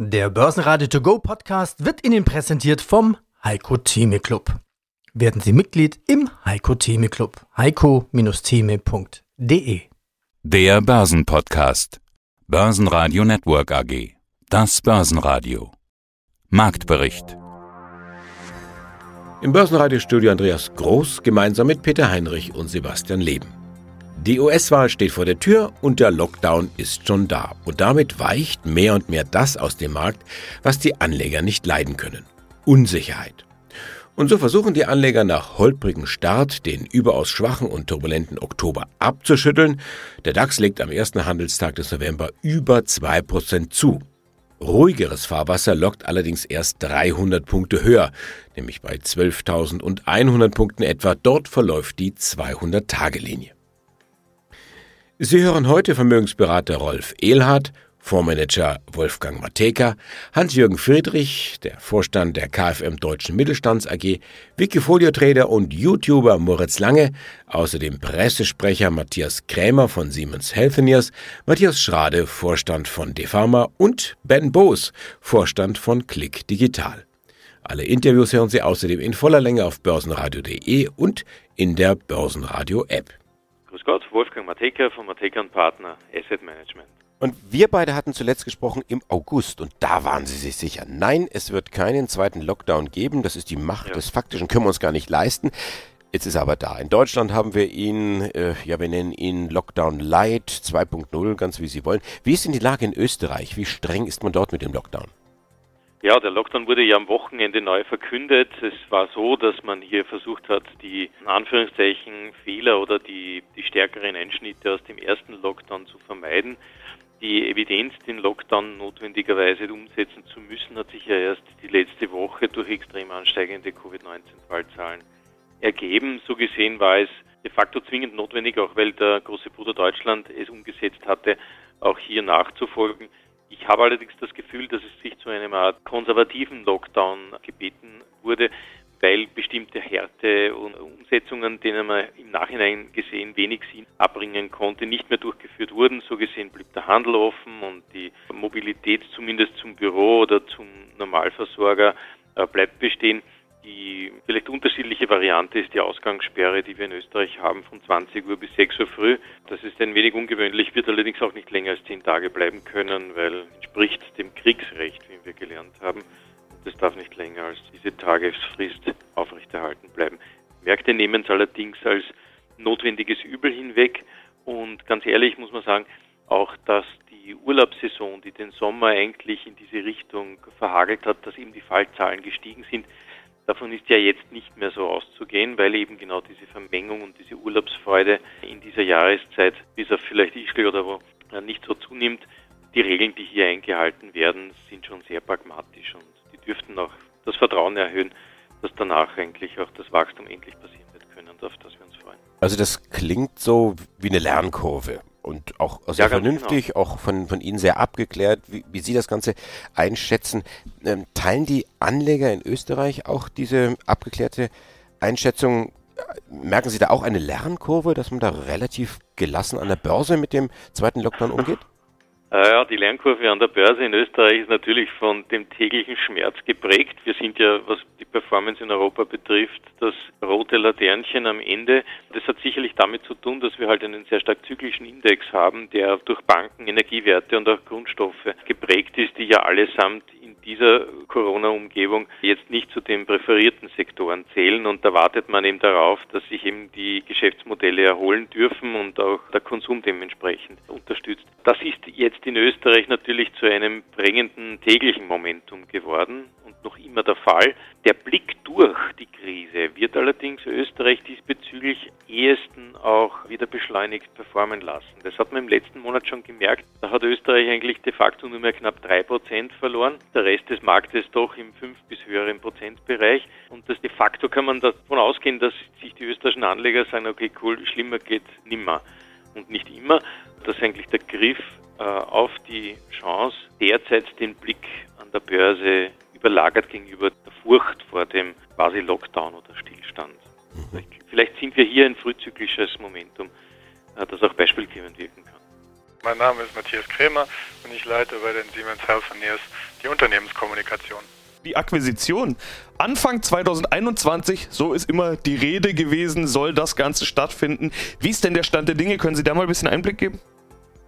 Der Börsenradio To Go Podcast wird Ihnen präsentiert vom Heiko Theme Club. Werden Sie Mitglied im Heiko Theme Club. heiko-theme.de Der Börsenpodcast. Börsenradio Network AG. Das Börsenradio. Marktbericht. Im Börsenradiostudio Andreas Groß gemeinsam mit Peter Heinrich und Sebastian Leben. Die US-Wahl steht vor der Tür und der Lockdown ist schon da. Und damit weicht mehr und mehr das aus dem Markt, was die Anleger nicht leiden können. Unsicherheit. Und so versuchen die Anleger nach holprigem Start den überaus schwachen und turbulenten Oktober abzuschütteln. Der DAX legt am ersten Handelstag des November über 2% zu. Ruhigeres Fahrwasser lockt allerdings erst 300 Punkte höher, nämlich bei 12.100 Punkten etwa. Dort verläuft die 200-Tage-Linie. Sie hören heute Vermögensberater Rolf Ehlhardt, Fondsmanager Wolfgang Mateka, Hans-Jürgen Friedrich, der Vorstand der KfM Deutschen Mittelstands AG, Wikifolio-Trader und YouTuber Moritz Lange, außerdem Pressesprecher Matthias Krämer von Siemens Healthineers, Matthias Schrade, Vorstand von Defama und Ben Boos, Vorstand von Click Digital. Alle Interviews hören Sie außerdem in voller Länge auf börsenradio.de und in der Börsenradio-App. Grüß Gott, Wolfgang Mateka von Mateka Partner Asset Management. Und wir beide hatten zuletzt gesprochen im August und da waren Sie sich sicher. Nein, es wird keinen zweiten Lockdown geben. Das ist die Macht ja. des Faktischen, können wir uns gar nicht leisten. Jetzt ist er aber da. In Deutschland haben wir ihn, äh, ja, wir nennen ihn Lockdown Light 2.0, ganz wie Sie wollen. Wie ist denn die Lage in Österreich? Wie streng ist man dort mit dem Lockdown? Ja, der Lockdown wurde ja am Wochenende neu verkündet. Es war so, dass man hier versucht hat, die in Anführungszeichen Fehler oder die, die stärkeren Einschnitte aus dem ersten Lockdown zu vermeiden. Die Evidenz, den Lockdown notwendigerweise umsetzen zu müssen, hat sich ja erst die letzte Woche durch extrem ansteigende Covid-19-Fallzahlen ergeben. So gesehen war es de facto zwingend notwendig, auch weil der große Bruder Deutschland es umgesetzt hatte, auch hier nachzufolgen. Ich habe allerdings das Gefühl, dass es sich zu einem Art konservativen Lockdown gebeten wurde, weil bestimmte Härte und Umsetzungen, denen man im Nachhinein gesehen wenig Sinn abbringen konnte, nicht mehr durchgeführt wurden. So gesehen blieb der Handel offen und die Mobilität zumindest zum Büro oder zum Normalversorger äh, bleibt bestehen. Die vielleicht unterschiedliche Variante ist die Ausgangssperre, die wir in Österreich haben, von 20 Uhr bis 6 Uhr früh. Das ist ein wenig ungewöhnlich, wird allerdings auch nicht länger als 10 Tage bleiben können, weil entspricht dem Kriegsrecht, wie wir gelernt haben. Das darf nicht länger als diese Tagesfrist aufrechterhalten bleiben. Märkte nehmen es allerdings als notwendiges Übel hinweg und ganz ehrlich muss man sagen, auch dass die Urlaubssaison, die den Sommer eigentlich in diese Richtung verhagelt hat, dass eben die Fallzahlen gestiegen sind, Davon ist ja jetzt nicht mehr so auszugehen, weil eben genau diese Vermengung und diese Urlaubsfreude in dieser Jahreszeit, bis auf vielleicht Ischgl oder wo, nicht so zunimmt. Die Regeln, die hier eingehalten werden, sind schon sehr pragmatisch und die dürften auch das Vertrauen erhöhen, dass danach eigentlich auch das Wachstum endlich passieren wird können und auf das wir uns freuen. Also das klingt so wie eine Lernkurve und auch sehr ja, vernünftig, genau. auch von, von Ihnen sehr abgeklärt, wie, wie Sie das Ganze einschätzen. Ähm, teilen die Anleger in Österreich auch diese abgeklärte Einschätzung? Merken Sie da auch eine Lernkurve, dass man da relativ gelassen an der Börse mit dem zweiten Lockdown umgeht? Ja, die Lernkurve an der Börse in Österreich ist natürlich von dem täglichen Schmerz geprägt. Wir sind ja, was die Performance in Europa betrifft, das Laternchen am Ende. Das hat sicherlich damit zu tun, dass wir halt einen sehr stark zyklischen Index haben, der durch Banken, Energiewerte und auch Grundstoffe geprägt ist, die ja allesamt in dieser Corona-Umgebung jetzt nicht zu den präferierten Sektoren zählen. Und da wartet man eben darauf, dass sich eben die Geschäftsmodelle erholen dürfen und auch der Konsum dementsprechend unterstützt. Das ist jetzt in Österreich natürlich zu einem drängenden täglichen Momentum geworden noch immer der Fall. Der Blick durch die Krise wird allerdings Österreich diesbezüglich ehesten auch wieder beschleunigt performen lassen. Das hat man im letzten Monat schon gemerkt. Da hat Österreich eigentlich de facto nur mehr knapp drei Prozent verloren. Der Rest des Marktes doch im fünf bis höheren Prozentbereich. Und das de facto kann man davon ausgehen, dass sich die österreichischen Anleger sagen, okay, cool, schlimmer geht nimmer. Und nicht immer, dass eigentlich der Griff äh, auf die Chance derzeit den Blick an der Börse überlagert gegenüber der Furcht vor dem quasi Lockdown oder Stillstand. Mhm. Vielleicht sind wir hier ein frühzyklisches Momentum, äh, das auch beispielgebend wirken kann. Mein Name ist Matthias Krämer und ich leite bei den Siemens Healthineers die Unternehmenskommunikation. Die Akquisition. Anfang 2021, so ist immer die Rede gewesen, soll das Ganze stattfinden. Wie ist denn der Stand der Dinge? Können Sie da mal ein bisschen Einblick geben?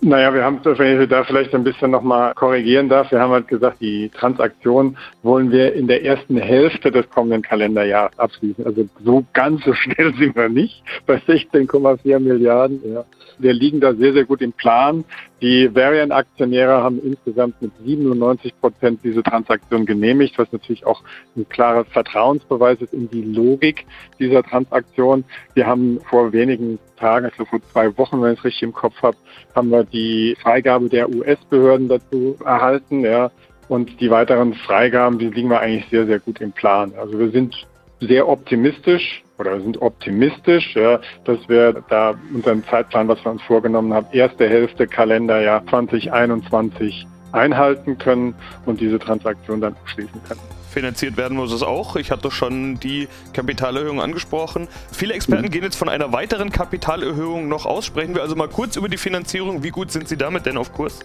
Naja, wir haben, wenn ich da vielleicht ein bisschen nochmal korrigieren darf, wir haben halt gesagt, die Transaktion wollen wir in der ersten Hälfte des kommenden Kalenderjahres abschließen. Also so ganz so schnell sind wir nicht bei 16,4 Milliarden. Ja. Wir liegen da sehr, sehr gut im Plan. Die Varian-Aktionäre haben insgesamt mit 97 Prozent diese Transaktion genehmigt, was natürlich auch ein klarer Vertrauensbeweis ist in die Logik dieser Transaktion. Wir haben vor wenigen Tagen, also vor zwei Wochen, wenn ich es richtig im Kopf habe, haben wir die Freigabe der US-Behörden dazu erhalten. Ja. Und die weiteren Freigaben, die liegen wir eigentlich sehr, sehr gut im Plan. Also wir sind sehr optimistisch oder sind optimistisch, ja, dass wir da unseren Zeitplan, was wir uns vorgenommen haben, erste Hälfte Kalenderjahr 2021 einhalten können und diese Transaktion dann abschließen können. Finanziert werden muss es auch. Ich hatte schon die Kapitalerhöhung angesprochen. Viele Experten mhm. gehen jetzt von einer weiteren Kapitalerhöhung noch aus. Sprechen wir also mal kurz über die Finanzierung. Wie gut sind Sie damit denn auf Kurs?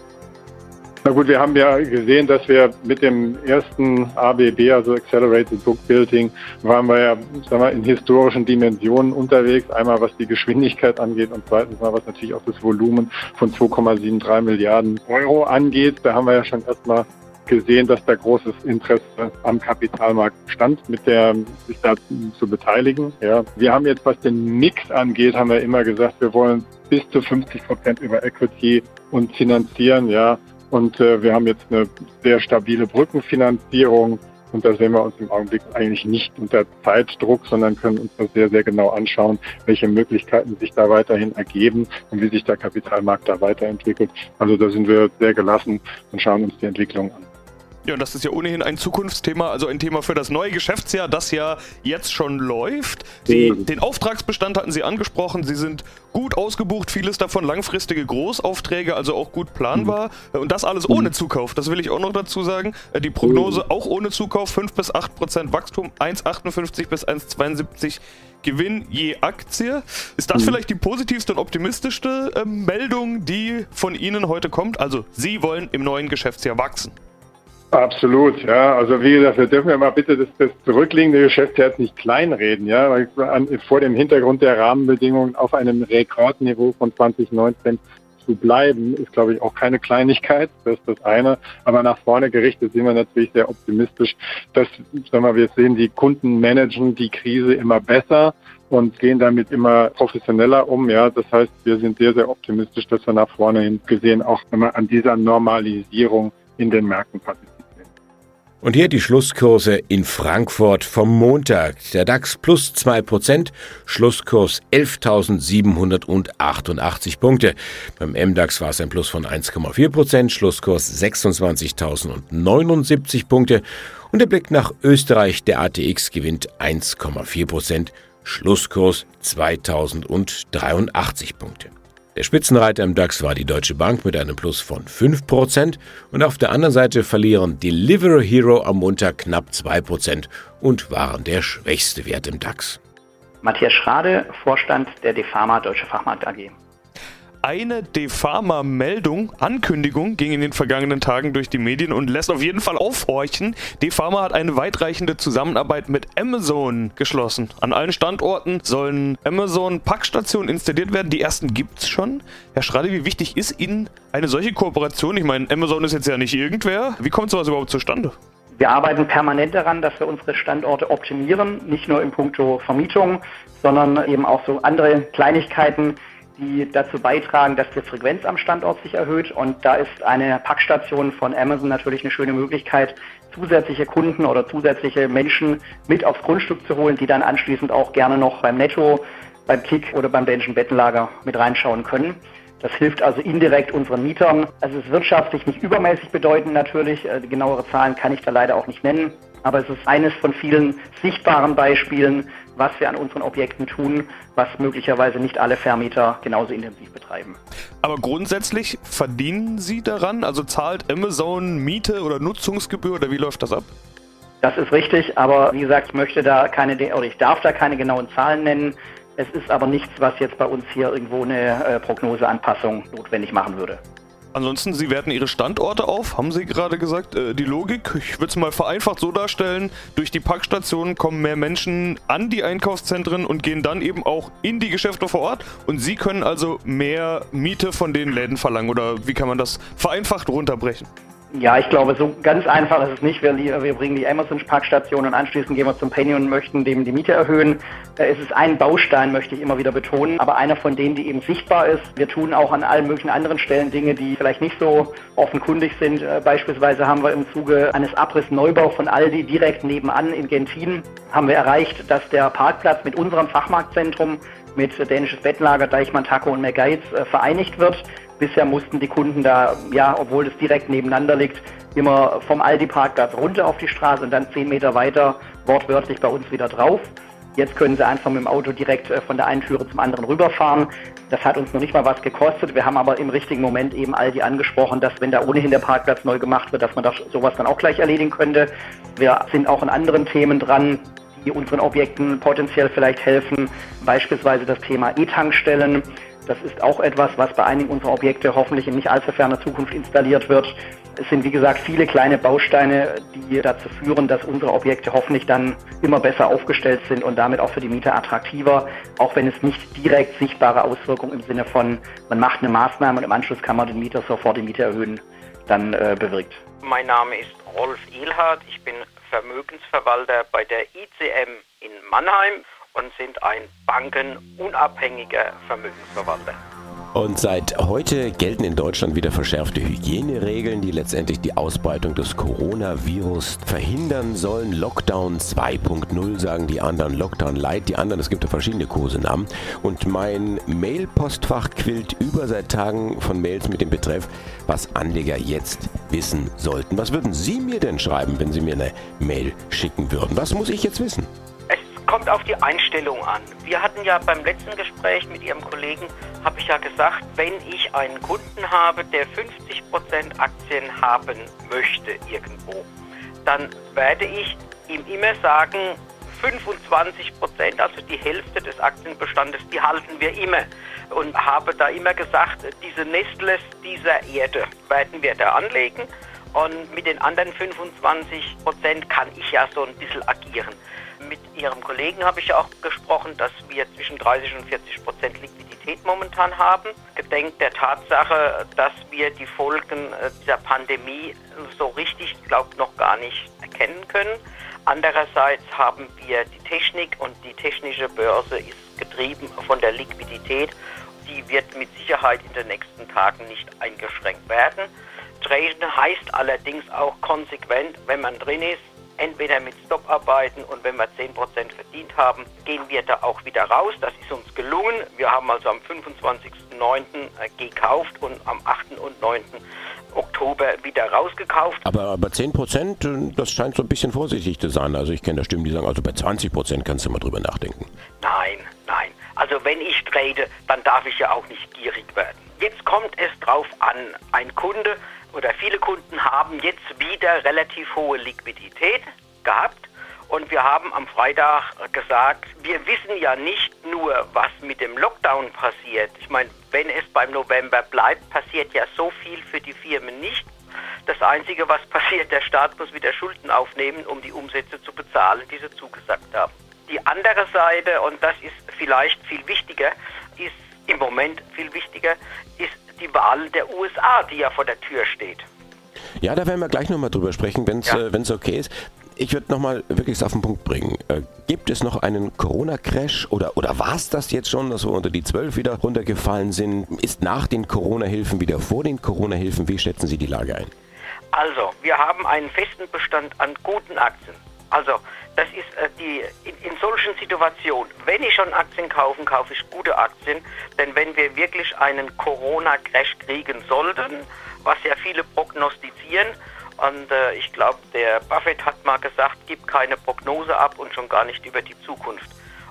Na gut, wir haben ja gesehen, dass wir mit dem ersten ABB, also Accelerated Book Building, waren wir ja sagen wir, in historischen Dimensionen unterwegs. Einmal was die Geschwindigkeit angeht und zweitens mal was natürlich auch das Volumen von 2,73 Milliarden Euro angeht. Da haben wir ja schon erstmal gesehen, dass da großes Interesse am Kapitalmarkt stand, mit der sich da zu beteiligen. Ja. Wir haben jetzt, was den Mix angeht, haben wir immer gesagt, wir wollen bis zu 50 Prozent über Equity und finanzieren, ja. Und äh, wir haben jetzt eine sehr stabile Brückenfinanzierung. Und da sehen wir uns im Augenblick eigentlich nicht unter Zeitdruck, sondern können uns das sehr, sehr genau anschauen, welche Möglichkeiten sich da weiterhin ergeben und wie sich der Kapitalmarkt da weiterentwickelt. Also da sind wir sehr gelassen und schauen uns die Entwicklung an. Ja, und das ist ja ohnehin ein Zukunftsthema, also ein Thema für das neue Geschäftsjahr, das ja jetzt schon läuft. Sie, mhm. Den Auftragsbestand hatten Sie angesprochen, Sie sind gut ausgebucht, vieles davon langfristige Großaufträge, also auch gut planbar. Mhm. Und das alles ohne Zukauf, das will ich auch noch dazu sagen. Äh, die Prognose mhm. auch ohne Zukauf, 5 bis 8 Prozent Wachstum, 1,58 bis 1,72 Gewinn je Aktie. Ist das mhm. vielleicht die positivste und optimistischste äh, Meldung, die von Ihnen heute kommt? Also, Sie wollen im neuen Geschäftsjahr wachsen. Absolut, ja. Also wie gesagt, wir dürfen ja mal bitte das, das zurückliegende Geschäftsjahr nicht kleinreden, ja, an, vor dem Hintergrund der Rahmenbedingungen auf einem Rekordniveau von 2019 zu bleiben, ist, glaube ich, auch keine Kleinigkeit. Das ist das eine. Aber nach vorne gerichtet sind wir natürlich sehr optimistisch, dass, sagen wir, wir sehen, die Kunden managen die Krise immer besser und gehen damit immer professioneller um. Ja, das heißt, wir sind sehr, sehr optimistisch, dass wir nach vorne hin gesehen auch immer an dieser Normalisierung in den Märkten partizipieren. Und hier die Schlusskurse in Frankfurt vom Montag. Der DAX plus 2%, Schlusskurs 11.788 Punkte. Beim MDAX war es ein Plus von 1,4%, Schlusskurs 26.079 Punkte. Und der Blick nach Österreich, der ATX gewinnt 1,4%, Schlusskurs 2083 Punkte. Der Spitzenreiter im DAX war die Deutsche Bank mit einem Plus von 5% und auf der anderen Seite verlieren Delivery Hero am Montag knapp 2% und waren der schwächste Wert im DAX. Matthias Schrade, Vorstand der Defama Deutsche Fachmarkt AG eine Defama-Meldung, Ankündigung ging in den vergangenen Tagen durch die Medien und lässt auf jeden Fall aufhorchen. Defama hat eine weitreichende Zusammenarbeit mit Amazon geschlossen. An allen Standorten sollen Amazon-Packstationen installiert werden. Die ersten gibt es schon. Herr Schrade, wie wichtig ist Ihnen eine solche Kooperation? Ich meine, Amazon ist jetzt ja nicht irgendwer. Wie kommt sowas überhaupt zustande? Wir arbeiten permanent daran, dass wir unsere Standorte optimieren, nicht nur in puncto Vermietung, sondern eben auch so andere Kleinigkeiten, die dazu beitragen, dass die Frequenz am Standort sich erhöht. Und da ist eine Packstation von Amazon natürlich eine schöne Möglichkeit, zusätzliche Kunden oder zusätzliche Menschen mit aufs Grundstück zu holen, die dann anschließend auch gerne noch beim Netto, beim Kick oder beim Dänischen Bettenlager mit reinschauen können. Das hilft also indirekt unseren Mietern. Also es ist wirtschaftlich nicht übermäßig bedeutend natürlich. Äh, die genauere Zahlen kann ich da leider auch nicht nennen. Aber es ist eines von vielen sichtbaren Beispielen, was wir an unseren Objekten tun, was möglicherweise nicht alle Vermieter genauso intensiv betreiben. Aber grundsätzlich verdienen Sie daran? Also zahlt Amazon Miete oder Nutzungsgebühr oder wie läuft das ab? Das ist richtig, aber wie gesagt, ich möchte da keine oder ich darf da keine genauen Zahlen nennen. Es ist aber nichts, was jetzt bei uns hier irgendwo eine äh, Prognoseanpassung notwendig machen würde. Ansonsten, Sie werten Ihre Standorte auf, haben Sie gerade gesagt. Äh, die Logik, ich würde es mal vereinfacht so darstellen, durch die Packstationen kommen mehr Menschen an die Einkaufszentren und gehen dann eben auch in die Geschäfte vor Ort und Sie können also mehr Miete von den Läden verlangen oder wie kann man das vereinfacht runterbrechen? Ja, ich glaube, so ganz einfach ist es nicht. Wir, wir bringen die Amazon-Parkstation und anschließend gehen wir zum Penny und möchten dem die Miete erhöhen. Es ist ein Baustein, möchte ich immer wieder betonen, aber einer von denen, die eben sichtbar ist. Wir tun auch an allen möglichen anderen Stellen Dinge, die vielleicht nicht so offenkundig sind. Äh, beispielsweise haben wir im Zuge eines Abriss-Neubau von Aldi direkt nebenan in Gentin haben wir erreicht, dass der Parkplatz mit unserem Fachmarktzentrum mit dänisches Bettlager, Deichmann, Taco und Mergeiz äh, vereinigt wird. Bisher mussten die Kunden da, ja, obwohl es direkt nebeneinander liegt, immer vom Aldi-Parkplatz runter auf die Straße und dann zehn Meter weiter wortwörtlich bei uns wieder drauf. Jetzt können sie einfach mit dem Auto direkt äh, von der einen Türe zum anderen rüberfahren. Das hat uns noch nicht mal was gekostet. Wir haben aber im richtigen Moment eben Aldi angesprochen, dass wenn da ohnehin der Parkplatz neu gemacht wird, dass man das, sowas dann auch gleich erledigen könnte. Wir sind auch in anderen Themen dran, die unseren Objekten potenziell vielleicht helfen. Beispielsweise das Thema E-Tankstellen. Das ist auch etwas, was bei einigen unserer Objekte hoffentlich in nicht allzu ferner Zukunft installiert wird. Es sind, wie gesagt, viele kleine Bausteine, die dazu führen, dass unsere Objekte hoffentlich dann immer besser aufgestellt sind und damit auch für die Mieter attraktiver, auch wenn es nicht direkt sichtbare Auswirkungen im Sinne von, man macht eine Maßnahme und im Anschluss kann man den Mieter sofort die Miete erhöhen, dann äh, bewirkt. Mein Name ist Rolf Ehlhardt, ich bin Vermögensverwalter bei der ICM in Mannheim und sind ein bankenunabhängiger Vermögensverwalter. Und seit heute gelten in Deutschland wieder verschärfte Hygieneregeln, die letztendlich die Ausbreitung des Coronavirus verhindern sollen. Lockdown 2.0 sagen die anderen, Lockdown Light die anderen. Es gibt ja verschiedene Kosenamen. Und mein Mail-Postfach quillt über seit Tagen von Mails mit dem Betreff, was Anleger jetzt wissen sollten. Was würden Sie mir denn schreiben, wenn Sie mir eine Mail schicken würden? Was muss ich jetzt wissen? Kommt auf die Einstellung an. Wir hatten ja beim letzten Gespräch mit Ihrem Kollegen, habe ich ja gesagt, wenn ich einen Kunden habe, der 50% Aktien haben möchte irgendwo, dann werde ich ihm immer sagen, 25% also die Hälfte des Aktienbestandes, die halten wir immer. Und habe da immer gesagt, diese Nestles dieser Erde werden wir da anlegen. Und mit den anderen 25% kann ich ja so ein bisschen agieren. Mit Ihrem Kollegen habe ich ja auch gesprochen, dass wir zwischen 30 und 40 Prozent Liquidität momentan haben. Gedenkt der Tatsache, dass wir die Folgen äh, dieser Pandemie so richtig, glaube noch gar nicht erkennen können. Andererseits haben wir die Technik und die technische Börse ist getrieben von der Liquidität. Die wird mit Sicherheit in den nächsten Tagen nicht eingeschränkt werden. Traden heißt allerdings auch konsequent, wenn man drin ist, entweder mit Stoparbeiten und wenn wir 10% verdient haben, gehen wir da auch wieder raus. Das ist uns gelungen. Wir haben also am 25.09. Äh, gekauft und am 8. und 9. Oktober wieder rausgekauft. Aber, aber 10% äh, das scheint so ein bisschen vorsichtig zu sein. Also ich kenne da Stimmen, die sagen, also bei 20% kannst du mal drüber nachdenken. Nein, nein. Also wenn ich trade, dann darf ich ja auch nicht gierig werden. Jetzt kommt es drauf an, ein Kunde oder viele Kunden haben jetzt wieder relativ hohe Liquidität gehabt. Und wir haben am Freitag gesagt, wir wissen ja nicht nur, was mit dem Lockdown passiert. Ich meine, wenn es beim November bleibt, passiert ja so viel für die Firmen nicht. Das Einzige, was passiert, der Staat muss wieder Schulden aufnehmen, um die Umsätze zu bezahlen, die sie zugesagt haben. Die andere Seite, und das ist vielleicht viel wichtiger, ist im Moment viel wichtiger, ist die Wahl der USA, die ja vor der Tür steht. Ja, da werden wir gleich nochmal drüber sprechen, wenn es ja. äh, okay ist. Ich würde nochmal wirklich auf den Punkt bringen. Äh, gibt es noch einen Corona-Crash oder, oder war es das jetzt schon, dass wir unter die 12 wieder runtergefallen sind? Ist nach den Corona-Hilfen wieder vor den Corona-Hilfen? Wie schätzen Sie die Lage ein? Also, wir haben einen festen Bestand an guten Aktien. Also, das ist äh, die in, in, solchen Situationen, wenn ich schon Aktien kaufe, kaufe ich gute Aktien, denn wenn wir wirklich einen Corona-Crash kriegen sollten, was ja viele prognostizieren, und äh, ich glaube, der Buffett hat mal gesagt, gib keine Prognose ab und schon gar nicht über die Zukunft.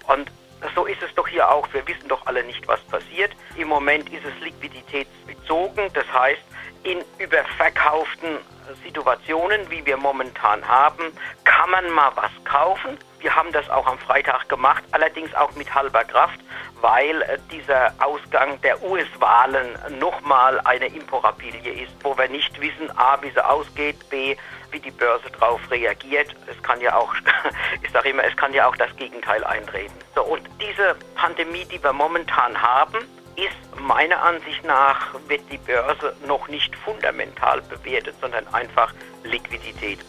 Und So ist es doch hier auch. Wir wissen doch alle nicht, was passiert. Im Moment ist es liquiditätsbezogen. Das heißt, in überverkauften Situationen, wie wir momentan haben, kann man mal was kaufen. Wir haben das auch am Freitag gemacht, allerdings auch mit halber Kraft, weil äh, dieser Ausgang der US-Wahlen nochmal eine Imporabilie ist, wo wir nicht wissen, a, wie sie ausgeht, b, wie die Börse darauf reagiert. Es kann ja auch, ich sage immer, es kann ja auch das Gegenteil eintreten. So, und diese Pandemie, die wir momentan haben, ist meiner Ansicht nach, wird die Börse noch nicht fundamental bewertet, sondern einfach Liquidität.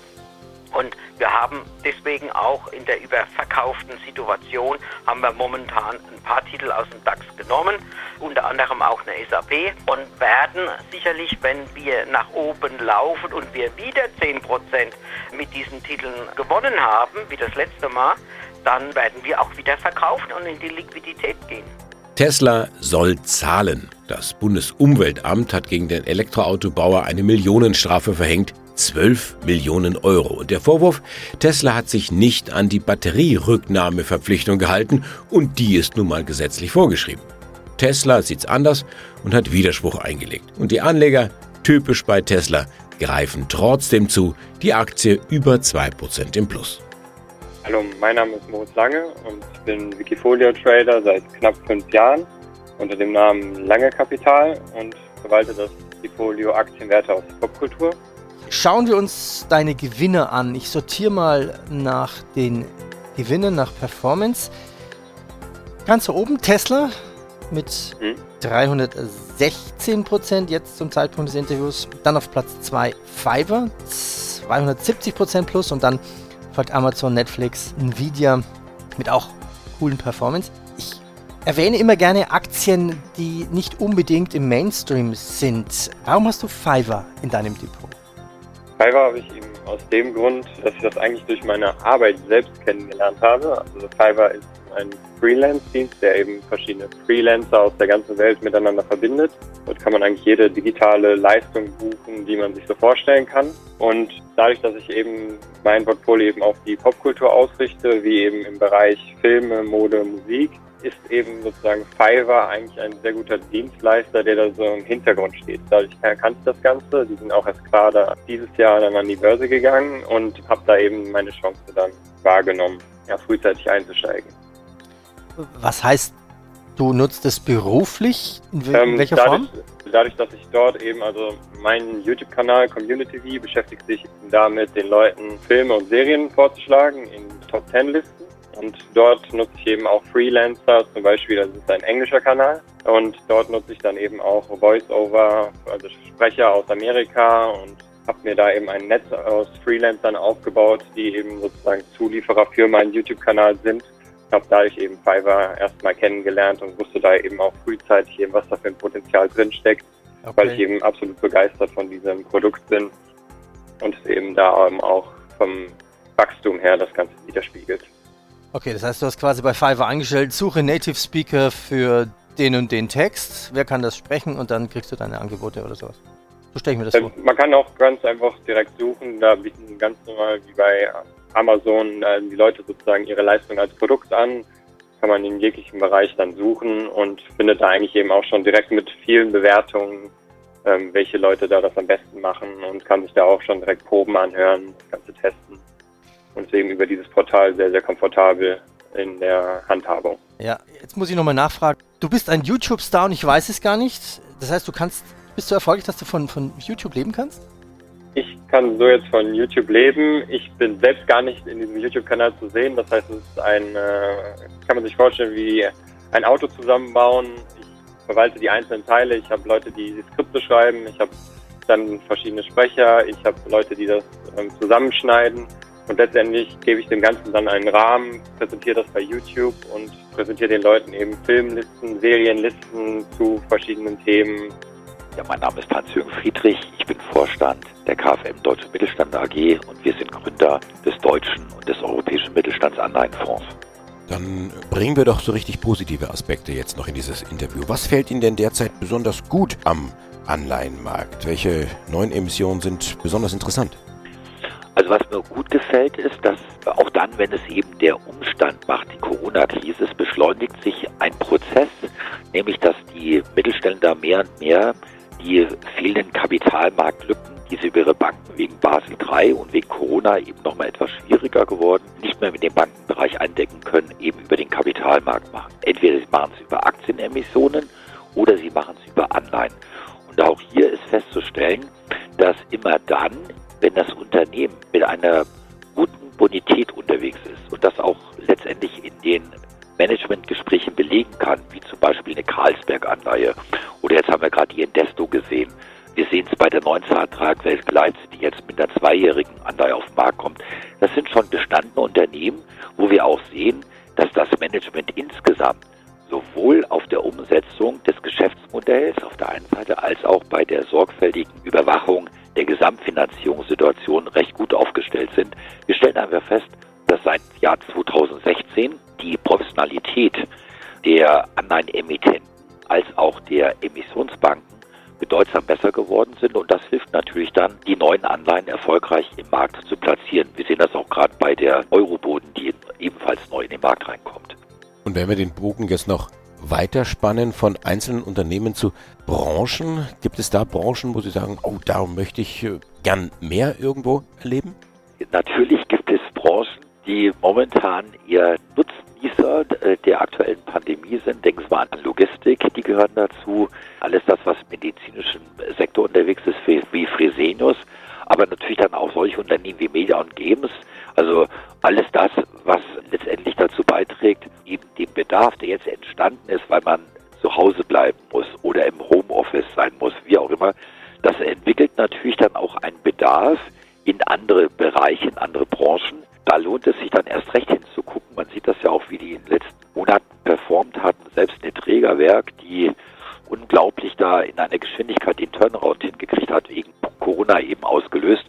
Und wir haben deswegen auch in der überverkauften Situation, haben wir momentan ein paar Titel aus dem DAX genommen, unter anderem auch eine SAP und werden sicherlich, wenn wir nach oben laufen und wir wieder 10% mit diesen Titeln gewonnen haben, wie das letzte Mal, dann werden wir auch wieder verkaufen und in die Liquidität gehen. Tesla soll zahlen. Das Bundesumweltamt hat gegen den Elektroautobauer eine Millionenstrafe verhängt. 12 Millionen Euro. Und der Vorwurf, Tesla hat sich nicht an die Batterierücknahmeverpflichtung gehalten und die ist nun mal gesetzlich vorgeschrieben. Tesla sieht's anders und hat Widerspruch eingelegt. Und die Anleger, typisch bei Tesla, greifen trotzdem zu, die Aktie über 2% im Plus. Hallo, mein Name ist Moritz Lange und ich bin Wikifolio-Trader seit knapp fünf Jahren unter dem Namen Lange Kapital und verwalte das Wikifolio Aktienwerte aus Popkultur. Schauen wir uns deine Gewinne an. Ich sortiere mal nach den Gewinnen, nach Performance. Ganz oben Tesla mit hm? 316 Prozent jetzt zum Zeitpunkt des Interviews. Dann auf Platz 2 Fiverr, 270 Prozent plus und dann folgt Amazon, Netflix, Nvidia mit auch coolen Performance. Ich erwähne immer gerne Aktien, die nicht unbedingt im Mainstream sind. Warum hast du Fiverr in deinem Depot? Fiverr habe ich eben aus dem Grund, dass ich das eigentlich durch meine Arbeit selbst kennengelernt habe. Also Fiverr ist ein Freelance-Dienst, der eben verschiedene Freelancer aus der ganzen Welt miteinander verbindet. Dort kann man eigentlich jede digitale Leistung buchen, die man sich so vorstellen kann. Und dadurch, dass ich eben mein Portfolio eben auf die Popkultur ausrichte, wie eben im Bereich Filme, Mode, Musik, ist eben sozusagen Fiverr eigentlich ein sehr guter Dienstleister, der da so im Hintergrund steht. Dadurch erkannte ich das Ganze. Die sind auch erst gerade dieses Jahr dann an die Börse gegangen und habe da eben meine Chance dann wahrgenommen, ja, frühzeitig einzusteigen. Was heißt, du nutzt es beruflich? In ähm, welcher dadurch, Form? Dadurch, dass ich dort eben, also mein YouTube-Kanal Community V beschäftigt sich damit, den Leuten Filme und Serien vorzuschlagen in Top Ten Listen. Und dort nutze ich eben auch Freelancer, zum Beispiel, das ist ein englischer Kanal. Und dort nutze ich dann eben auch Voice-Over, also Sprecher aus Amerika und habe mir da eben ein Netz aus Freelancern aufgebaut, die eben sozusagen Zulieferer für meinen YouTube-Kanal sind habe dadurch eben Fiverr erstmal kennengelernt und wusste da eben auch frühzeitig eben, was da für ein Potenzial drinsteckt, okay. weil ich eben absolut begeistert von diesem Produkt bin und es eben da eben auch vom Wachstum her das Ganze widerspiegelt. Okay, das heißt, du hast quasi bei Fiverr angestellt, suche Native Speaker für den und den Text, wer kann das sprechen und dann kriegst du deine Angebote oder sowas. So stelle ich mir das vor. Man kann auch ganz einfach direkt suchen, da bieten ganz normal wie bei Amazon äh, die Leute sozusagen ihre Leistung als Produkt an, kann man in jeglichem Bereich dann suchen und findet da eigentlich eben auch schon direkt mit vielen Bewertungen, ähm, welche Leute da das am besten machen und kann sich da auch schon direkt Proben anhören, das Ganze testen und ist eben über dieses Portal sehr, sehr komfortabel in der Handhabung. Ja, jetzt muss ich nochmal nachfragen. Du bist ein YouTube-Star und ich weiß es gar nicht. Das heißt, du kannst, bist du erfolgreich, dass du von, von YouTube leben kannst? Kann so jetzt von YouTube leben. Ich bin selbst gar nicht in diesem YouTube-Kanal zu sehen. Das heißt, es ist ein, äh, kann man sich vorstellen, wie ein Auto zusammenbauen. Ich verwalte die einzelnen Teile. Ich habe Leute, die die Skripte schreiben. Ich habe dann verschiedene Sprecher. Ich habe Leute, die das ähm, zusammenschneiden. Und letztendlich gebe ich dem Ganzen dann einen Rahmen, präsentiere das bei YouTube und präsentiere den Leuten eben Filmlisten, Serienlisten zu verschiedenen Themen, ja, mein Name ist Hans-Jürgen Friedrich. Ich bin Vorstand der KfM Deutsche Mittelstand AG und wir sind Gründer des deutschen und des europäischen Mittelstandsanleihenfonds. Dann bringen wir doch so richtig positive Aspekte jetzt noch in dieses Interview. Was fällt Ihnen denn derzeit besonders gut am Anleihenmarkt? Welche neuen Emissionen sind besonders interessant? Also Also was mir gut gefällt, ist, dass auch dann, wenn es eben der Umstand macht, die Corona-Krise, es beschleunigt sich ein Prozess, nämlich dass die Mittelständler mehr und mehr die fehlenden Kapitalmarktlücken, die sie über ihre Banken wegen Basel III und wegen Corona eben nochmal etwas schwieriger geworden, nicht mehr mit dem Bankenbereich eindecken können, eben über den Kapitalmarkt machen. Entweder sie machen es über Aktienemissionen oder sie machen es über Anleihen. Und auch hier ist festzustellen, dass immer dann, wenn das Unternehmen mit einer guten Bonität unterwegs ist und das auch letztendlich in den Managementgesprächen belegen kann, wie zum Beispiel eine Carlsberg-Anleihe oder jetzt haben wir gerade die Investo gesehen. Wir sehen es bei der neuen Tragwelt Gleitz, die jetzt mit einer zweijährigen Anleihe auf den Markt kommt. Das sind schon bestandene Unternehmen, wo wir auch sehen, dass das Management insgesamt sowohl auf der Umsetzung des Geschäftsmodells auf der einen Seite als auch bei der sorgfältigen Überwachung der Gesamtfinanzierungssituation recht gut aufgestellt sind. Wir stellen einfach fest, dass seit Jahr 2016 die Professionalität der Anleihenemittenten als auch der Emissionsbanken bedeutsam besser geworden sind und das hilft natürlich dann, die neuen Anleihen erfolgreich im Markt zu platzieren. Wir sehen das auch gerade bei der Euroboden, die ebenfalls neu in den Markt reinkommt. Und wenn wir den Bogen jetzt noch weiterspannen von einzelnen Unternehmen zu Branchen, gibt es da Branchen, wo Sie sagen, oh, da möchte ich äh, gern mehr irgendwo erleben? Natürlich gibt es die momentan ihr Nutznießer äh, der aktuellen Pandemie sind. Denken Sie mal an Logistik, die gehören dazu. Alles das, was im medizinischen Sektor unterwegs ist, wie Fresenius. Aber natürlich dann auch solche Unternehmen wie Media und Games. Also alles das, was letztendlich dazu beiträgt, eben den Bedarf, der jetzt entstanden ist, weil man zu Hause bleiben muss oder im Homeoffice sein muss, wie auch immer, das entwickelt natürlich dann auch einen Bedarf in andere Bereiche, in andere Branchen, da lohnt es sich dann erst recht hinzugucken. Man sieht das ja auch, wie die in den letzten Monaten performt hatten. Selbst eine Trägerwerk, die unglaublich da in einer Geschwindigkeit den Turnaround hingekriegt hat, wegen Corona eben ausgelöst.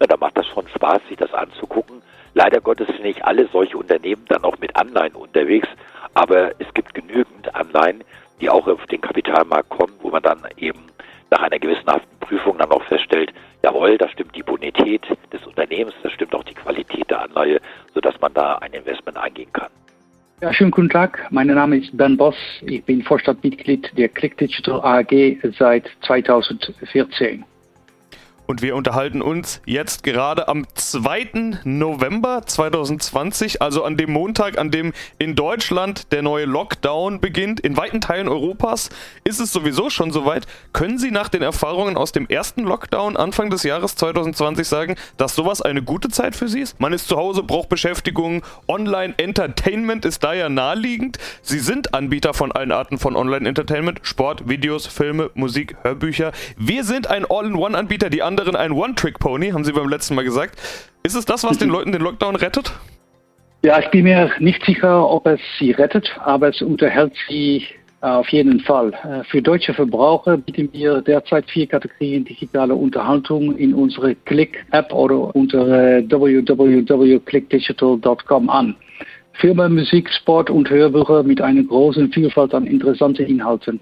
Na, da macht das schon Spaß, sich das anzugucken. Leider Gottes sind nicht alle solche Unternehmen dann auch mit Anleihen unterwegs, aber es gibt genügend Anleihen, die auch auf den Kapitalmarkt kommen, wo man dann eben nach einer gewissenhaften Prüfung dann auch feststellt, jawohl, da stimmt die Bonität des Unternehmens, da stimmt auch die Qualität der Anleihe, sodass man da ein Investment eingehen kann. Ja, schönen guten Tag. Mein Name ist Ben Boss. Ich bin Vorstandmitglied der Click Digital AG seit 2014. Und wir unterhalten uns jetzt gerade am 2. November 2020, also an dem Montag, an dem in Deutschland der neue Lockdown beginnt. In weiten Teilen Europas ist es sowieso schon soweit. Können Sie nach den Erfahrungen aus dem ersten Lockdown Anfang des Jahres 2020 sagen, dass sowas eine gute Zeit für Sie ist? Man ist zu Hause, braucht Beschäftigung, Online-Entertainment ist da ja naheliegend. Sie sind Anbieter von allen Arten von Online-Entertainment, Sport, Videos, Filme, Musik, Hörbücher. Wir sind ein All-in-One-Anbieter, die anderen ein One-Trick-Pony, haben Sie beim letzten Mal gesagt. Ist es das, was den Leuten den Lockdown rettet? Ja, ich bin mir nicht sicher, ob es sie rettet, aber es unterhält sie äh, auf jeden Fall. Äh, für deutsche Verbraucher bieten wir derzeit vier Kategorien digitale Unterhaltung in unsere Click-App oder unter www.clickdigital.com an. Filme, Musik, Sport und Hörbücher mit einer großen Vielfalt an interessanten Inhalten.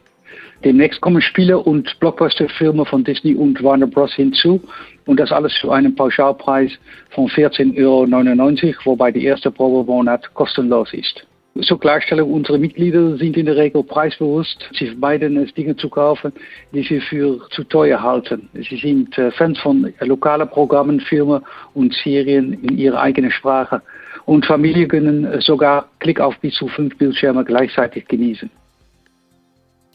Demnächst kommen Spiele und Blockbuster-Filme von Disney und Warner Bros. hinzu und das alles zu einem Pauschalpreis von 14,99 Euro, wobei die erste Probemonat kostenlos ist. Zur Klarstellung, unsere Mitglieder sind in der Regel preisbewusst. Sie vermeiden es, Dinge zu kaufen, die sie für zu teuer halten. Sie sind äh, Fans von lokalen Programmen, Filmen und Serien in ihrer eigenen Sprache. Und Familien können sogar Klick auf bis zu fünf Bildschirme gleichzeitig genießen.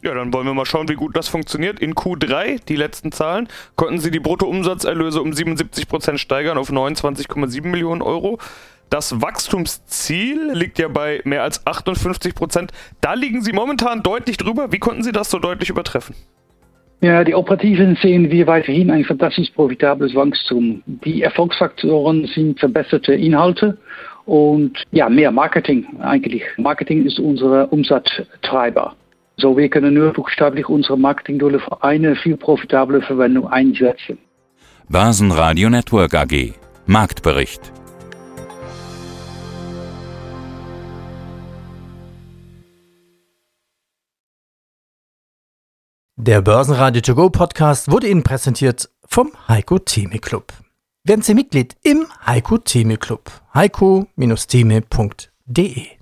Ja, dann wollen wir mal schauen, wie gut das funktioniert. In Q3, die letzten Zahlen, konnten sie die Bruttoumsatzerlöse um 77% steigern auf 29,7 Millionen Euro. Das Wachstumsziel liegt ja bei mehr als 58% Da liegen Sie momentan deutlich drüber. Wie konnten Sie das so deutlich übertreffen? Ja, die Operativen sehen wir weiterhin ein fantastisch profitables Wachstum. Die Erfolgsfaktoren sind verbesserte Inhalte und ja, mehr Marketing eigentlich. Marketing ist unser Umsatztreiber. So, wir können nur buchstäblich unsere Marketingdolle für eine viel profitable Verwendung einsetzen. Börsenradio Network AG Marktbericht Der Börsenradio To Go Podcast wurde Ihnen präsentiert vom Heiko Theme Club. werden Sie Mitglied im Heiko Theme Club. heiko-theme.de